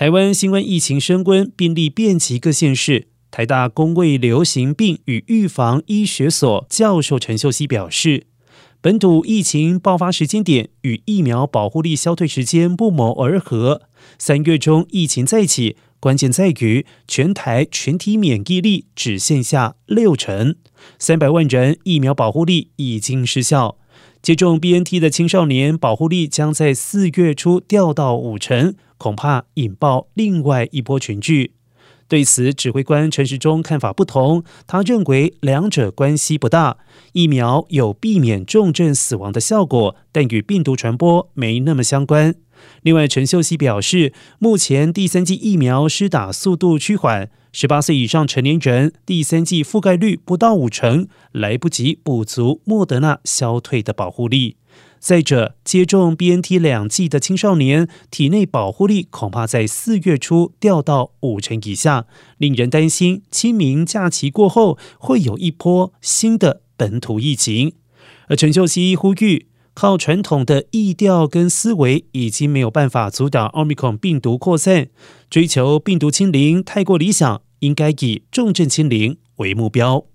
台湾新冠疫情升温，病例遍及各县市。台大公卫流行病与预防医学所教授陈秀熙表示，本土疫情爆发时间点与疫苗保护力消退时间不谋而合。三月中疫情再起，关键在于全台全体免疫力只剩下六成，三百万人疫苗保护力已经失效。接种 BNT 的青少年保护力将在四月初掉到五成，恐怕引爆另外一波群聚。对此，指挥官陈时中看法不同。他认为两者关系不大，疫苗有避免重症死亡的效果，但与病毒传播没那么相关。另外，陈秀熙表示，目前第三剂疫苗施打速度趋缓，十八岁以上成年人第三季覆盖率不到五成，来不及补足莫德纳消退的保护力。再者，接种 BNT 两剂的青少年体内保护力恐怕在四月初掉到五成以下，令人担心清明假期过后会有一波新的本土疫情。而陈秀熙呼吁，靠传统的疫调跟思维已经没有办法阻挡奥密克戎病毒扩散，追求病毒清零太过理想，应该以重症清零为目标。